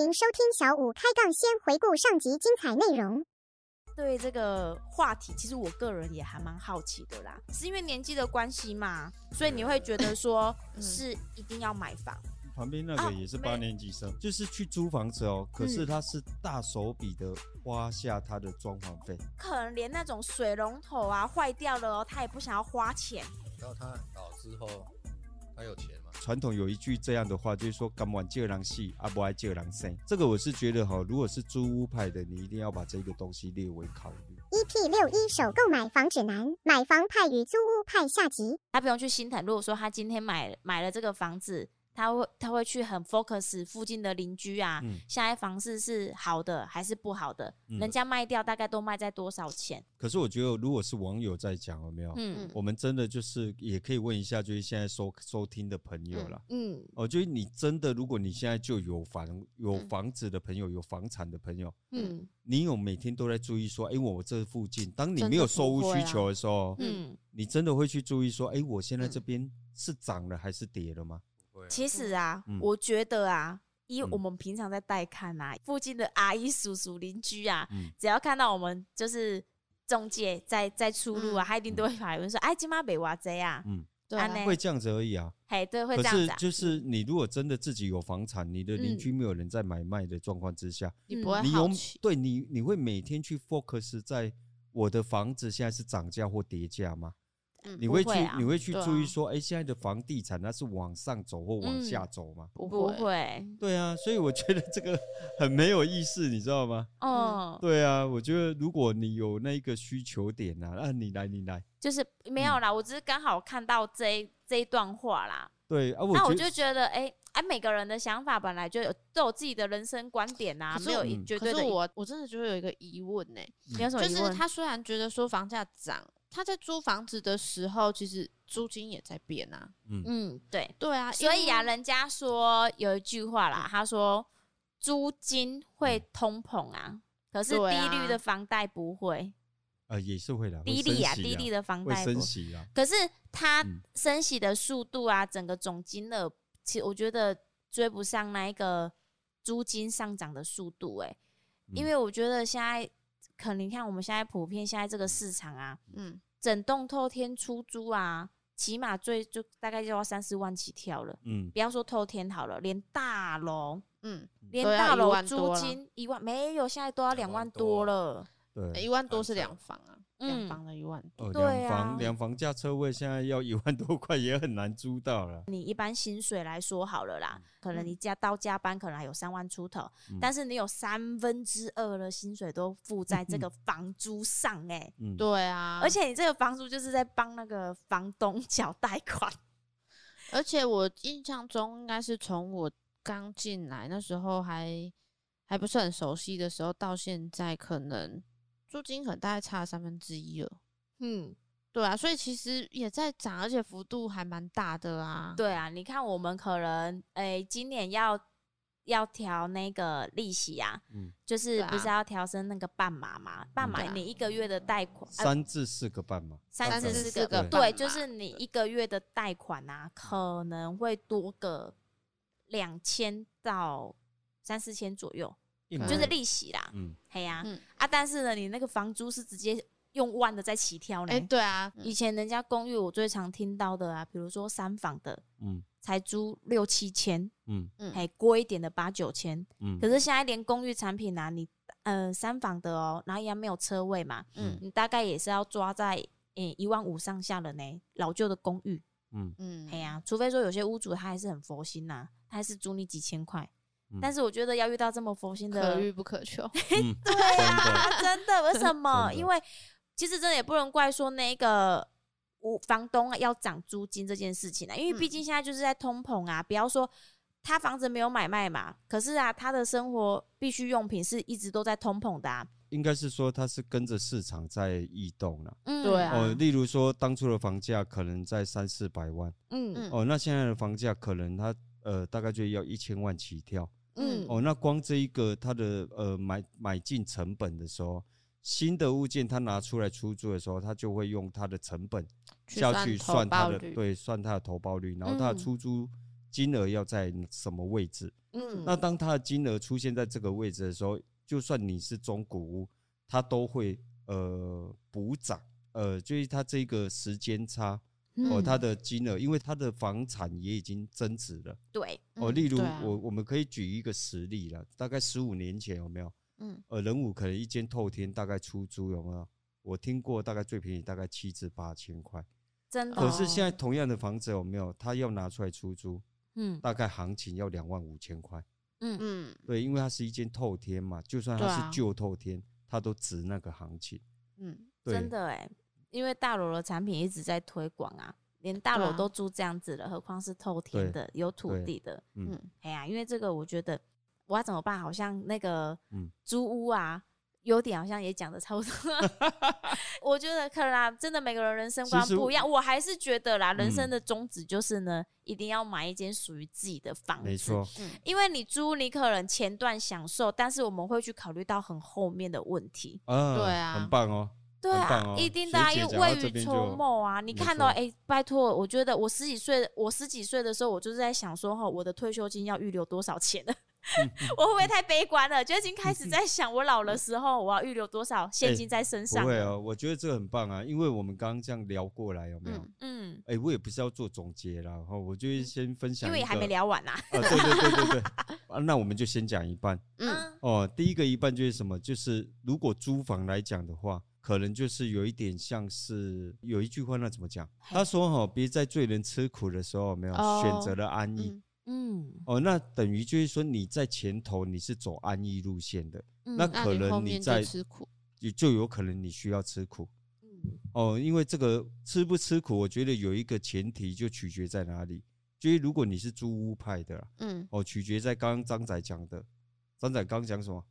欢迎收听小五开杠，先回顾上集精彩内容。对这个话题，其实我个人也还蛮好奇的啦，是因为年纪的关系嘛，所以你会觉得说 是一定要买房。旁边那个也是八年级生，啊、就是去租房子哦，可是他是大手笔的花下他的装潢费，可能连那种水龙头啊坏掉了哦，他也不想要花钱。然后他老之后，他有钱吗？传统有一句这样的话，就是说“敢玩借人死，阿不爱借人生”。这个我是觉得哈，如果是租屋派的，你一定要把这个东西列为考虑。EP 六一首购买房指南，买房派与租屋派下集。他不用去心疼，如果说他今天买买了这个房子。他会他会去很 focus 附近的邻居啊，嗯、现在房市是好的还是不好的？嗯、人家卖掉大概都卖在多少钱？可是我觉得，如果是网友在讲，有没有？嗯，我们真的就是也可以问一下，就是现在收收听的朋友了。嗯，哦，就是你真的，如果你现在就有房有房子的朋友，有房产的朋友，嗯，你有每天都在注意说，哎、欸，我这附近，当你没有收屋需求的时候，嗯，你真的会去注意说，哎、欸，我现在这边是涨了还是跌了吗？其实啊，嗯、我觉得啊，以我们平常在带看啊，嗯、附近的阿姨、叔叔、邻居啊，嗯、只要看到我们就是中介在在出入啊，嗯、他一定都会发问说：“哎、嗯，今妈没挖贼啊？”嗯，对啊，会这样子而已啊。嘿，对，会这样子、啊。就是你如果真的自己有房产，你的邻居没有人在买卖的状况之下，嗯、你不会你有对你你会每天去 focus 在我的房子现在是涨价或跌价吗？你会去，你会去注意说，哎，现在的房地产它是往上走或往下走吗？不会。对啊，所以我觉得这个很没有意思，你知道吗？哦，对啊，我觉得如果你有那个需求点啊，那你来，你来。就是没有啦，我只是刚好看到这这一段话啦。对啊，那我就觉得，哎哎，每个人的想法本来就有都有自己的人生观点啊，没有绝对的。可是我我真的就会有一个疑问呢，就是他虽然觉得说房价涨。他在租房子的时候，其实租金也在变啊。嗯嗯，对对啊，所以啊，人家说有一句话啦，他说租金会通膨啊，可是低率的房贷不会。呃，也是会的，低利啊，低利的房贷升息啊。可是它升息的速度啊，整个总金额，其实我觉得追不上那一个租金上涨的速度，哎，因为我觉得现在。可能你看我们现在普遍现在这个市场啊，嗯，整栋透天出租啊，起码最就大概就要三四万起跳了，嗯，不要说透天好了，连大楼，嗯，连大楼租金一万没有，现在都要两万多。了，对，一万多是两房啊。两房的一万多，两、嗯哦、房两、啊、房价车位现在要一万多块也很难租到了。你一般薪水来说好了啦，嗯、可能你加到加班可能还有三万出头，嗯、但是你有三分之二的薪水都付在这个房租上哎、欸，嗯，对啊，而且你这个房租就是在帮那个房东 缴贷款，而且我印象中应该是从我刚进来那时候还还不是很熟悉的时候，到现在可能。租金可能大概差三分之一了，嗯，对啊，所以其实也在涨，而且幅度还蛮大的啊。对啊，你看我们可能，诶、欸，今年要要调那个利息啊，嗯，就是不是要调升那个半码嘛？半码你一个月的贷款三至四个半码，三至四个，对，就是你一个月的贷款啊，可能会多个两千到三四千左右。就是利息啦，嗯，嘿呀，啊，但是呢，你那个房租是直接用万的在起跳呢，哎，对啊，以前人家公寓我最常听到的啊，比如说三房的，嗯，才租六七千，嗯。嗯，还贵一点的八九千，嗯，可是现在连公寓产品啊，你呃三房的哦，然后也没有车位嘛，嗯，你大概也是要抓在诶一万五上下的呢，老旧的公寓，嗯。嗯，嘿呀，除非说有些屋主他还是很佛心呐，他还是租你几千块。但是我觉得要遇到这么佛心的，可遇不可求。对啊，真的，为什么？因为其实真的也不能怪说那个我房东要涨租金这件事情啊，因为毕竟现在就是在通膨啊。不要说他房子没有买卖嘛，可是啊，他的生活必需用品是一直都在通膨的啊。应该是说他是跟着市场在异动了。嗯，对啊。哦，例如说当初的房价可能在三四百万，嗯嗯。哦，那现在的房价可能他呃大概就要一千万起跳。嗯哦，那光这一个它的呃买买进成本的时候，新的物件它拿出来出租的时候，它就会用它的成本下去算它的对，算它的投报率，然后它的出租金额要在什么位置？嗯，那当它的金额出现在这个位置的时候，就算你是中古屋，它都会呃补涨，呃，就是它这个时间差。哦，它的金额，因为它的房产也已经增值了。对，哦，例如我我们可以举一个实例了，大概十五年前有没有？嗯，呃，人武可能一间透天大概出租有没有？我听过大概最便宜大概七至八千块，真的。可是现在同样的房子有没有？他要拿出来出租，嗯，大概行情要两万五千块。嗯嗯，对，因为它是一间透天嘛，就算它是旧透天，它都值那个行情。嗯，真的哎。因为大楼的产品一直在推广啊，连大楼都租这样子了，何况是透天的、有土地的。嗯，哎呀，因为这个，我觉得我要怎么办？好像那个租屋啊，优点好像也讲的差不多。我觉得可能啦，真的每个人人生观不一样，我还是觉得啦，人生的宗旨就是呢，一定要买一间属于自己的房子。没错，因为你租，你可能前段享受，但是我们会去考虑到很后面的问题。嗯，对啊，很棒哦。对啊，哦、一定的、啊，因为未雨绸缪啊！你看到，哎、欸，拜托，我觉得我十几岁，我十几岁的时候，我就是在想说，哈，我的退休金要预留多少钱呢？我会不会太悲观了？就已经开始在想，我老的时候我要预留多少现金在身上、欸？不会哦，我觉得这个很棒啊，因为我们刚刚这样聊过来，有没有？嗯，哎、欸，我也不是要做总结啦，哈，我就先分享，因为也还没聊完呐、啊。啊，对对对对对，啊，那我们就先讲一半。嗯，哦，第一个一半就是什么？就是如果租房来讲的话。可能就是有一点像是有一句话，那怎么讲？他说：“哈，别在罪人吃苦的时候，没有选择了安逸。”嗯，哦，那等于就是说你在前头你是走安逸路线的，那可能你在吃苦，也就有可能你需要吃苦。嗯，哦，因为这个吃不吃苦，我觉得有一个前提就取决在哪里，就是如果你是租屋派的，嗯，哦，取决在刚刚张仔讲的，张仔刚讲什么？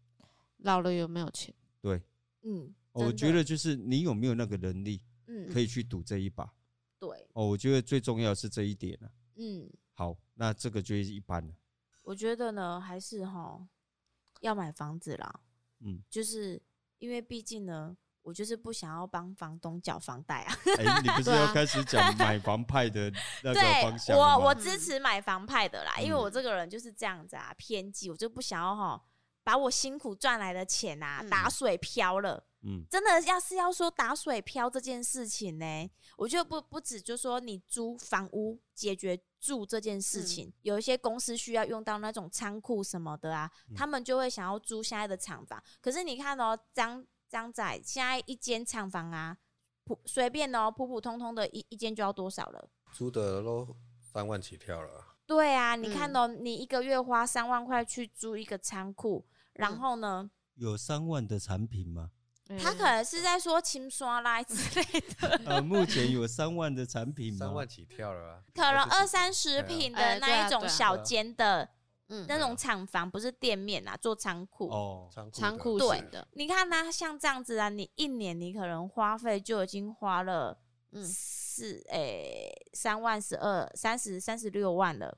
老了有没有钱？对，嗯。我觉得就是你有没有那个能力，嗯，可以去赌这一把。对，哦，我觉得最重要是这一点了。嗯，好，那这个就是一般了。我觉得呢，还是哈要买房子啦。嗯，就是因为毕竟呢，我就是不想要帮房东缴房贷啊。哎，你不是要开始讲买房派的 那个方向？我我支持买房派的啦，因为我这个人就是这样子啊，偏激，我就不想要哈把我辛苦赚来的钱啊打水漂了。嗯，真的要是要说打水漂这件事情呢，我觉得不不止就说你租房屋解决住这件事情，嗯、有一些公司需要用到那种仓库什么的啊，嗯、他们就会想要租现在的厂房。可是你看哦，张张仔现在一间厂房啊，普随便哦，普普通通的一一间就要多少了？租的都三万起跳了。对啊，你看哦，嗯、你一个月花三万块去租一个仓库，然后呢？有三万的产品吗？他可能是在说清刷啦之类的。呃，目前有三万的产品吗？三万起跳了啊。可能二三十平的那一种小间的，嗯，那种厂房不是店面啊，做仓库哦，仓库对的。你看他像这样子啊，你一年你可能花费就已经花了嗯四诶三万十二三十三十六万了。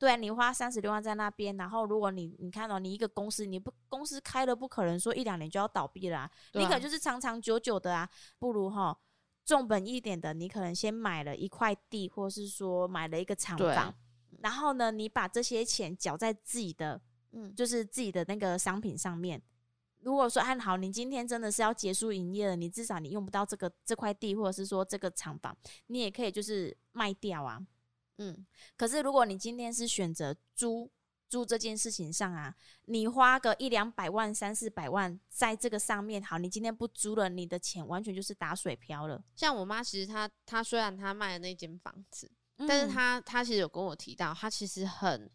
对，你花三十六万在那边，然后如果你你看到你一个公司，你不公司开了，不可能说一两年就要倒闭了，啊，啊、你可就是长长久久的啊，不如哈重本一点的，你可能先买了一块地，或是说买了一个厂房，然后呢，你把这些钱缴在自己的，嗯，就是自己的那个商品上面。如果说按好，你今天真的是要结束营业了，你至少你用不到这个这块地，或者是说这个厂房，你也可以就是卖掉啊。嗯，可是如果你今天是选择租租这件事情上啊，你花个一两百万、三四百万在这个上面，好，你今天不租了，你的钱完全就是打水漂了。像我妈，其实她她虽然她卖了那间房子，嗯、但是她她其实有跟我提到，她其实很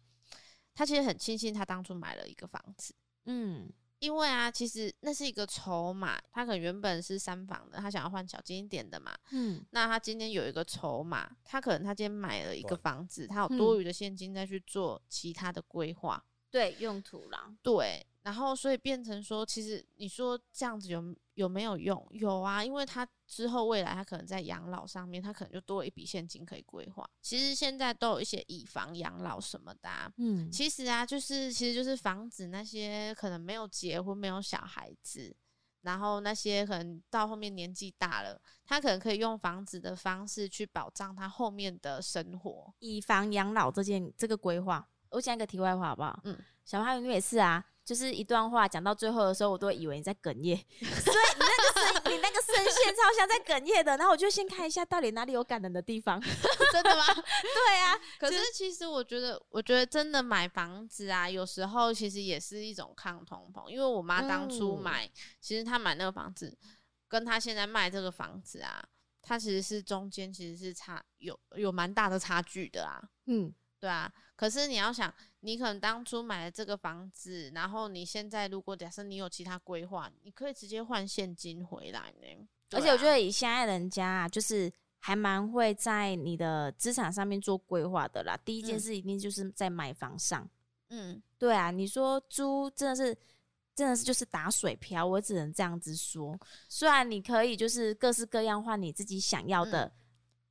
她其实很庆幸她当初买了一个房子，嗯。因为啊，其实那是一个筹码，他可能原本是三房的，他想要换小金一点的嘛。嗯，那他今天有一个筹码，他可能他今天买了一个房子，他有多余的现金再去做其他的规划，对，用途啦，对。然后，所以变成说，其实你说这样子有有没有用？有啊，因为他之后未来他可能在养老上面，他可能就多了一笔现金可以规划。其实现在都有一些以房养老什么的啊，嗯，其实啊，就是其实就是防止那些可能没有结婚、没有小孩子，然后那些可能到后面年纪大了，他可能可以用房子的方式去保障他后面的生活。以房养老这件这个规划。我讲一个题外话好不好？嗯，小花，你也是啊。就是一段话讲到最后的时候，我都会以为你在哽咽，所以你那个声，你那个声线超像在哽咽的。然后我就先看一下到底哪里有感人的地方，真的吗？对啊。可是其实我觉得，我觉得真的买房子啊，有时候其实也是一种抗通膨。因为我妈当初买，嗯、其实她买那个房子，跟她现在卖这个房子啊，她其实是中间其实是差有有蛮大的差距的啊。嗯，对啊。可是你要想。你可能当初买了这个房子，然后你现在如果假设你有其他规划，你可以直接换现金回来呢。而且我觉得以现在人家啊，就是还蛮会在你的资产上面做规划的啦。第一件事一定就是在买房上。嗯，对啊，你说租真的是真的是就是打水漂，我只能这样子说。虽然你可以就是各式各样换你自己想要的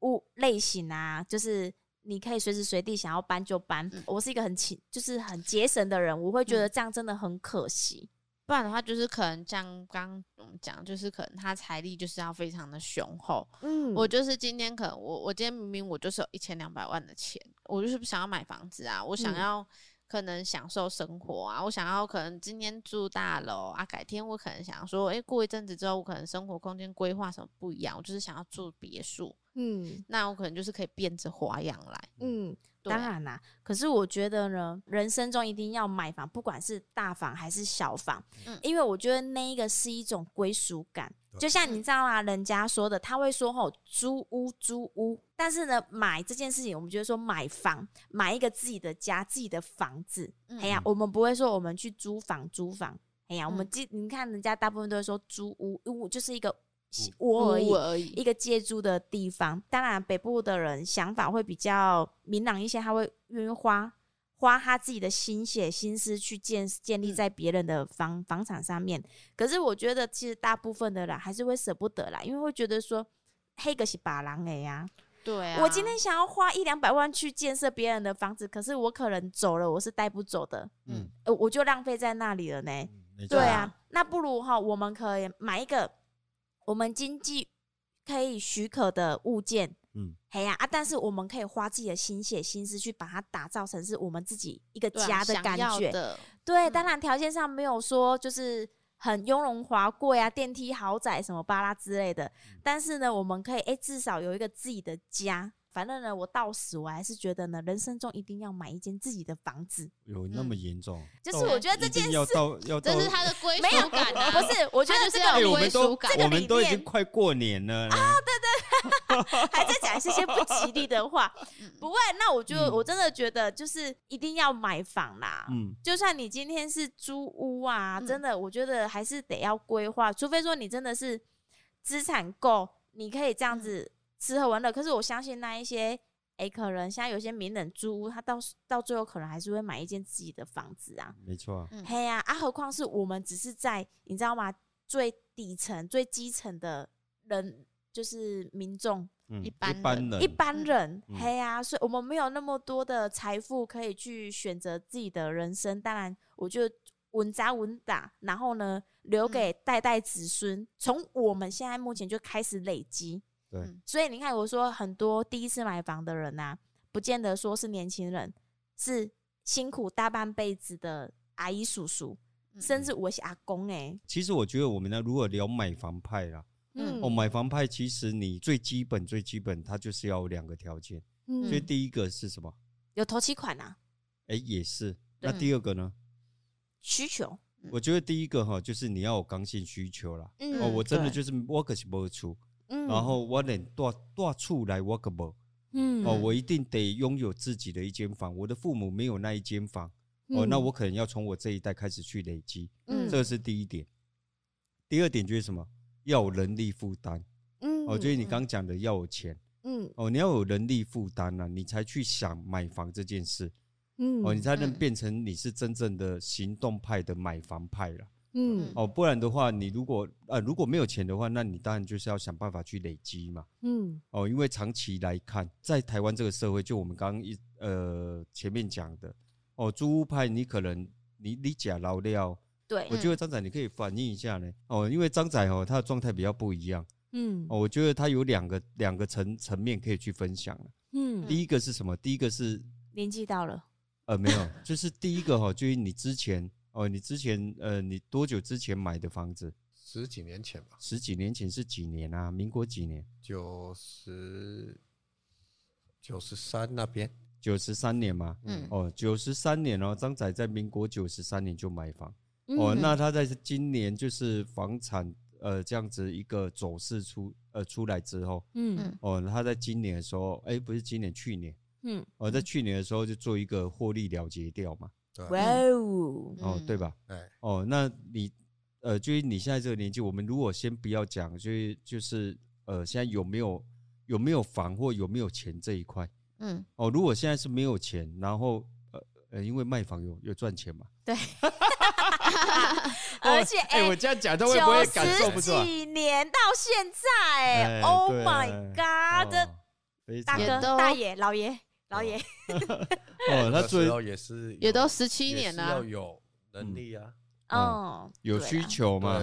物类型啊，就是。你可以随时随地想要搬就搬。嗯、我是一个很勤，就是很节省的人，我会觉得这样真的很可惜。嗯、不然的话，就是可能像刚我们讲，就是可能他财力就是要非常的雄厚。嗯，我就是今天可能我我今天明明我就是有一千两百万的钱，我就是不想要买房子啊，我想要可能享受生活啊，我想要可能今天住大楼啊，改天我可能想要说，哎、欸，过一阵子之后，我可能生活空间规划什么不一样，我就是想要住别墅。嗯，那我可能就是可以变着花样来。嗯，当然啦。可是我觉得呢，人生中一定要买房，不管是大房还是小房。嗯，因为我觉得那一个是一种归属感。就像你知道啊，人家说的，他会说吼，租屋租屋。但是呢，买这件事情，我们觉得说买房，买一个自己的家，自己的房子。哎呀，我们不会说我们去租房租房。哎呀，我们记，你看人家大部分都会说租屋，屋就是一个。窝而已，而已一个借住的地方。当然，北部的人想法会比较明朗一些，他会愿意花花他自己的心血心思去建建立在别人的房房产上面。可是，我觉得其实大部分的人还是会舍不得啦，因为会觉得说，黑个是把狼哎呀，对啊，我今天想要花一两百万去建设别人的房子，可是我可能走了，我是带不走的，嗯，呃我就浪费在那里了呢。嗯、对啊，那不如哈，我们可以买一个。我们经济可以许可的物件，嗯，嘿呀啊，但是我们可以花自己的心血心思去把它打造成是我们自己一个家的感觉。对，当然条件上没有说就是很雍容华贵啊，电梯豪宅什么巴拉之类的，但是呢，我们可以哎，至少有一个自己的家。反正呢，我到死我还是觉得呢，人生中一定要买一间自己的房子。有那么严重？就是我觉得这件事要到要到，这是他的归属感，不是？我觉得这个归属感，我们都已经快过年了啊！对对，还在讲这些不吉利的话。不会，那我就我真的觉得，就是一定要买房啦。嗯，就算你今天是租屋啊，真的，我觉得还是得要规划，除非说你真的是资产够，你可以这样子。吃喝玩乐，可是我相信那一些，哎、欸，可能现在有些名人租屋，他到到最后可能还是会买一间自己的房子啊。没错、啊，嘿呀啊，何况是我们只是在你知道吗？最底层、最基层的人，就是民众、嗯，一般一般人，一般人，嘿呀、啊，所以我们没有那么多的财富可以去选择自己的人生。当然，我就稳扎稳打，然后呢，留给代代子孙，从、嗯、我们现在目前就开始累积。对，所以你看，我说很多第一次买房的人呐、啊，不见得说是年轻人，是辛苦大半辈子的阿姨叔叔，甚至我是阿公哎、欸。其实我觉得我们呢，如果聊买房派啦，嗯，哦，买房派其实你最基本最基本，它就是要有两个条件。嗯，所以第一个是什么？有头期款啊。哎、欸，也是。那第二个呢？需求。我觉得第一个哈，就是你要有刚性需求啦。嗯。哦，我真的就是我可是不出。嗯、然后我连多多处来我个无，嗯，哦，我一定得拥有自己的一间房。我的父母没有那一间房，嗯、哦，那我可能要从我这一代开始去累积，嗯，这是第一点。第二点就是什么？要有能力负担，嗯，哦，就是你刚讲的要有钱，嗯，哦，你要有能力负担了，你才去想买房这件事，嗯，哦，你才能变成你是真正的行动派的买房派了。嗯，哦，不然的话，你如果呃如果没有钱的话，那你当然就是要想办法去累积嘛。嗯，哦，因为长期来看，在台湾这个社会，就我们刚刚一呃前面讲的，哦，租屋派你可能你你假老料，对，我觉得张仔你可以反映一下呢。哦，因为张仔哦他的状态比较不一样，嗯，哦，我觉得他有两个两个层层面可以去分享。嗯，第一个是什么？第一个是年纪到了。呃，没有，就是第一个哈，就是你之前哦，你之前呃，你多久之前买的房子？十几年前吧。十几年前是几年啊？民国几年？九十九十三那边。九十三年嘛。嗯。哦，九十三年哦，张仔在民国九十三年就买房。嗯、哦，那他在今年就是房产呃这样子一个走势出呃出来之后，嗯哦，他在今年的时候，哎，不是今年，去年。嗯，哦在去年的时候就做一个获利了结掉嘛。哇哦，哦，对吧？哎，哦，那你，呃，就是你现在这个年纪，我们如果先不要讲，就是就是，呃，现在有没有有没有房或有没有钱这一块？嗯，哦，如果现在是没有钱，然后呃呃，因为卖房有有赚钱嘛？对，而且 哎，我这样讲，他会不会感受不出来？几年到现在，Oh my God，大哥、大爷、老爷。老爷，哦，那最后也是也都十七年了，要有能力啊，哦，有需求嘛，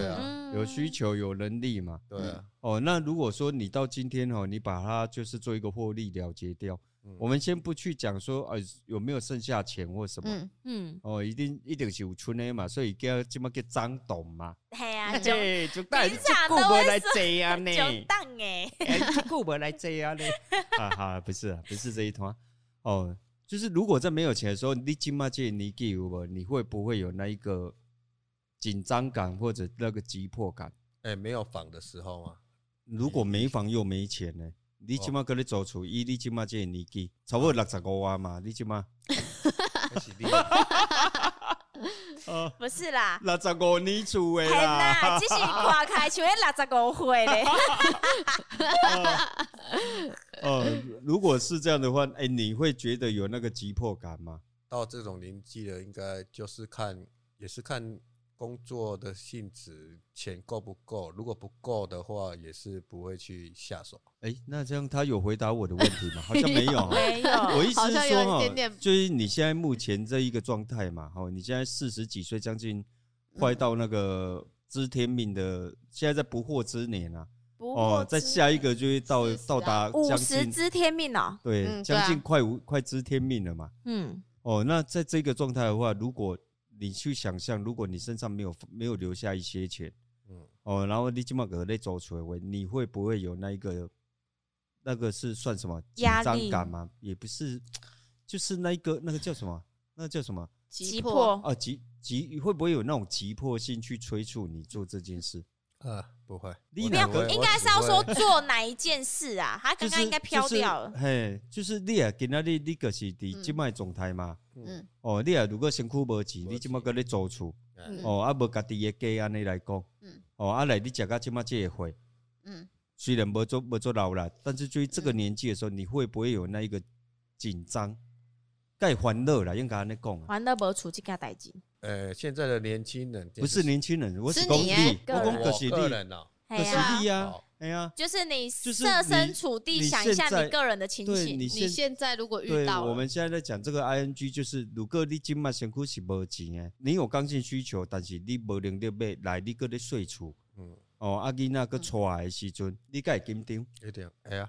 有需求有能力嘛，对啊，哦，那如果说你到今天哦，你把它就是做一个获利了结掉，我们先不去讲说呃有没有剩下钱或什么，嗯，哦，一定一定是有存的嘛，所以叫这么叫张董嘛，系 啊，就就带顾客来这样呢，就当诶，顾不来这样呢，哈哈，不是啊，不是这一团。哦，就是如果在没有钱的时候，你金马借你给我，你会不会有那一个紧张感或者那个急迫感？哎、欸，没有房的时候吗？如果没房又没钱呢？你起码跟你走出，以你金马借你给，差不多六十五万嘛，你起码。不是啦，六十五年厝的啦，只是跨开像六十五岁嘞。哦，如果是这样的话，哎，你会觉得有那个急迫感吗？到这种年纪了，应该就是看，也是看工作的性质，钱够不够。如果不够的话，也是不会去下手。哎，那这样他有回答我的问题吗？好像没有，没有。我意思是说哈，就是你现在目前这一个状态嘛，哈，你现在四十几岁，将近快到那个知天命的，现在在不惑之年啊。哦，再下一个就会到到达五十知天命了，对，将近快五快知天命了嘛。嗯，哦，那在这个状态的话，如果你去想象，如果你身上没有没有留下一些钱，嗯，哦，然后你这么个在走出来，你会不会有那一个那个是算什么紧张感吗？也不是，就是那一个那个叫什么？那个叫什么？急迫啊，急急会不会有那种急迫性去催促你做这件事？呃，不会，你不要，应该是要说做哪一件事啊？他刚刚应该飘掉了。嘿，就是你啊，今仔日你个是伫即卖状态嘛。嗯。哦，你啊，如果身躯无钱，你即马搁咧租厝。哦，啊无家己个家安尼来讲。嗯。哦，啊来你食到即马这个会。嗯。虽然无做无做老了，但是对于这个年纪的时候，你会不会有那一个紧张？该欢乐了，应该安尼讲。欢乐无处这件代志。呃，现在的年轻人不是年轻人，我是公你，我讲个是个人呐，个是你呀，哎呀，就是你设身处地想一下你个人的情形。你现在如果遇到，我们现在在讲这个 ing，就是如果你今嘛辛苦是无钱的，你有刚性需求，但是你无能力买来，你搁咧睡厝，嗯，哦，阿囡仔搁出来的时阵，你该紧张？一定，哎呀，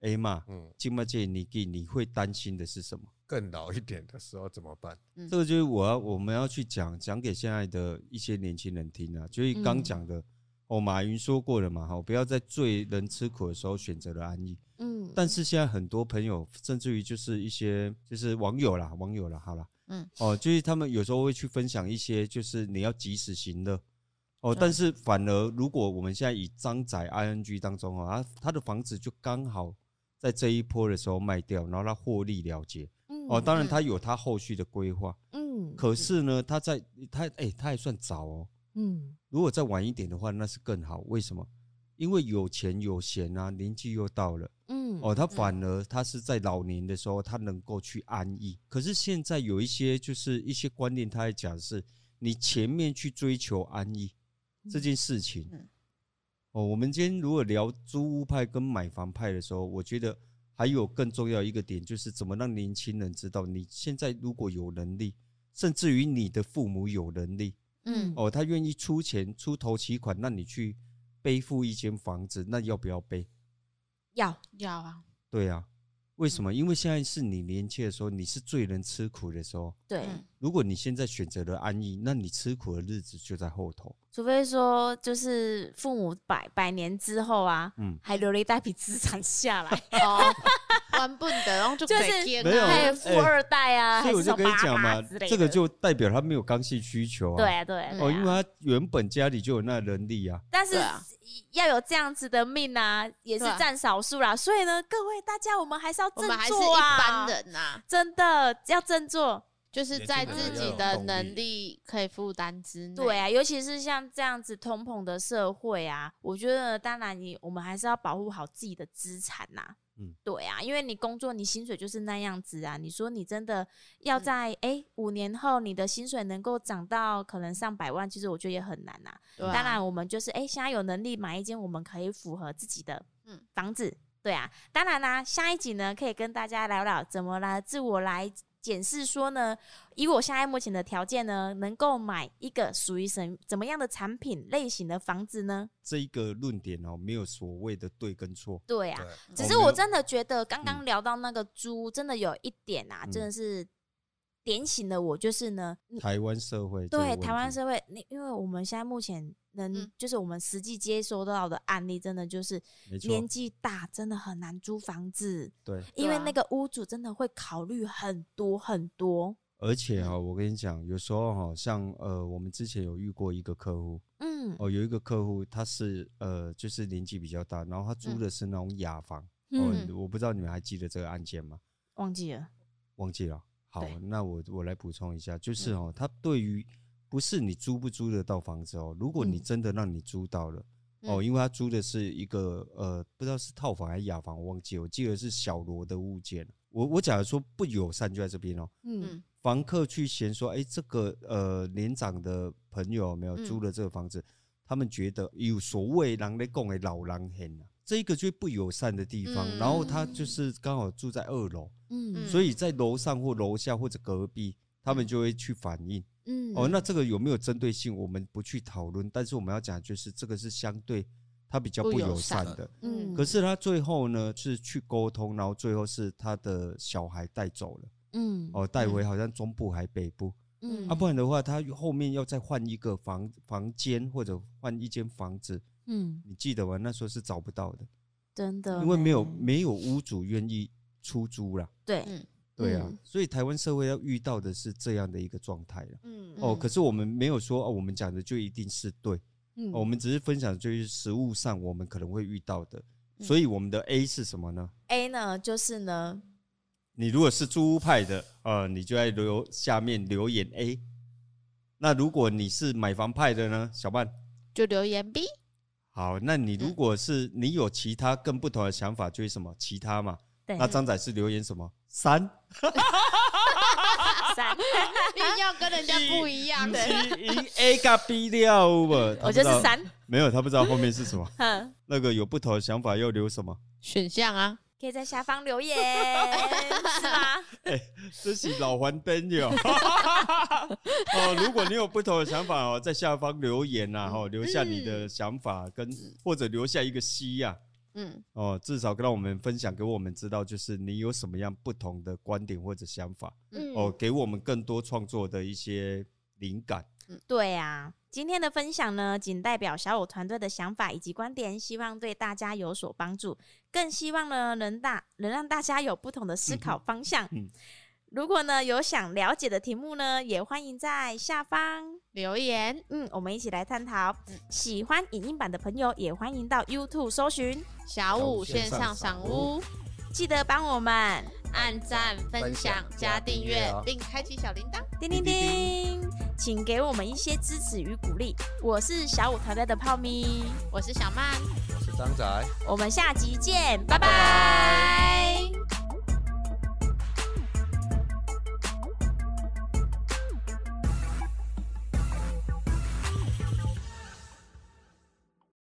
哎嘛，嗯，今嘛这年纪，你会担心的是什么？更老一点的时候怎么办？嗯、这个就是我要我们要去讲讲给现在的一些年轻人听啊，就是刚讲的、嗯、哦，马云说过了嘛，哈，不要在最能吃苦的时候选择了安逸。嗯，但是现在很多朋友，甚至于就是一些就是网友啦，网友啦，好了，嗯，哦，就是他们有时候会去分享一些，就是你要及时行乐。哦，但是反而如果我们现在以张仔 ing 当中啊，他他的房子就刚好在这一波的时候卖掉，然后他获利了结。哦，当然他有他后续的规划，嗯，可是呢，他在他哎，他还算早哦，嗯，如果再晚一点的话，那是更好。为什么？因为有钱有闲啊，年纪又到了，嗯，哦，他反而他是在老年的时候，他能够去安逸。可是现在有一些就是一些观念，他在讲是，你前面去追求安逸这件事情，哦，我们今天如果聊租屋派跟买房派的时候，我觉得。还有更重要一个点，就是怎么让年轻人知道，你现在如果有能力，甚至于你的父母有能力，嗯，哦，他愿意出钱出头期款，让你去背负一间房子，那要不要背？要。要啊，对啊，为什么？因为现在是你年轻的时候，你是最能吃苦的时候。对，如果你现在选择了安逸，那你吃苦的日子就在后头。除非说，就是父母百百年之后啊，嗯，还留了一大笔资产下来，哦，玩不得，然后就就是没有富二代啊，所以我就跟你讲嘛，这个就代表他没有刚性需求啊。对啊，对哦，因为他原本家里就有那能力啊。但是要有这样子的命啊，也是占少数啦。所以呢，各位大家，我们还是要振作啊，我们还是一般人呐，真的要振作。就是在自己的能力可以负担之内。对啊，尤其是像这样子通膨的社会啊，我觉得当然你我们还是要保护好自己的资产呐。嗯，对啊，因为你工作你薪水就是那样子啊。你说你真的要在哎五年后你的薪水能够涨到可能上百万，其实我觉得也很难呐。当然我们就是哎现在有能力买一间我们可以符合自己的嗯房子。对啊，当然啦，下一集呢可以跟大家聊聊怎么来自我来。检视说呢，以我现在目前的条件呢，能够买一个属于什怎么样的产品类型的房子呢？这一个论点哦，没有所谓的对跟错。对啊，对只是我真的觉得刚刚聊到那个猪，真的有一点啊，嗯、真的是。点醒了我，就是呢，台湾社会对台湾社会，你因为我们现在目前能，嗯、就是我们实际接收到的案例，真的就是年纪大，真的很难租房子。对，因为那个屋主真的会考虑很多很多。而且啊，我跟你讲，有时候好像呃，我们之前有遇过一个客户，嗯，哦，有一个客户他是呃，就是年纪比较大，然后他租的是那种雅房。嗯，我不知道你们还记得这个案件吗？忘记了，忘记了。好，那我我来补充一下，就是哦，他对于不是你租不租得到房子哦，如果你真的让你租到了、嗯、哦，因为他租的是一个呃，不知道是套房还是雅房，我忘记，我记得是小罗的物件。我我假如说不友善就在这边哦，嗯，房客去嫌说，哎、欸，这个呃年长的朋友没有租了这个房子，嗯、他们觉得有所谓人来讲的老狼很啊。这个就不友善的地方，嗯、然后他就是刚好住在二楼，嗯，所以在楼上或楼下或者隔壁，他们就会去反映，嗯，哦，那这个有没有针对性，我们不去讨论，但是我们要讲就是这个是相对他比较不友善的，嗯，可是他最后呢是去沟通，然后最后是他的小孩带走了，嗯，哦，带回好像中部还北部，嗯，啊，不然的话他后面要再换一个房房间或者换一间房子。嗯，你记得吗？那时候是找不到的，真的，因为没有。没有屋主愿意出租了。对，嗯，对啊，所以台湾社会要遇到的是这样的一个状态了。嗯，哦，可是我们没有说哦，我们讲的就一定是对。嗯，我们只是分享就是实物上我们可能会遇到的。所以我们的 A 是什么呢？A 呢，就是呢，你如果是租屋派的，呃，你就在留下面留言 A。那如果你是买房派的呢，小曼就留言 B。好，那你如果是你有其他更不同的想法，就是什么其他嘛？对。那张仔是留言什么？三。三。你要跟人家不一样的。A 加 B 掉吧。我就是三。没有，他不知道后面是什么。嗯。那个有不同的想法要留什么？选项啊。可以在下方留言，是吗？哎、欸，这是老黄灯哟。哦，如果你有不同的想法哦，在下方留言呐，哦，留下你的想法跟或者留下一个 C 呀，嗯，哦，至少让我们分享给我们知道，就是你有什么样不同的观点或者想法，嗯，哦，给我们更多创作的一些灵感。嗯，对呀。今天的分享呢，仅代表小五团队的想法以及观点，希望对大家有所帮助，更希望呢能大能让大家有不同的思考方向。嗯，如果呢有想了解的题目呢，也欢迎在下方留言。嗯，我们一起来探讨。喜欢影音版的朋友，也欢迎到 YouTube 搜寻小五线上赏屋，记得帮我们按赞、分享、加订阅，并开启小铃铛，叮叮叮。请给我们一些支持与鼓励。我是小五团队的泡咪，我是小曼，我是张仔，我们下集见，拜拜。拜拜。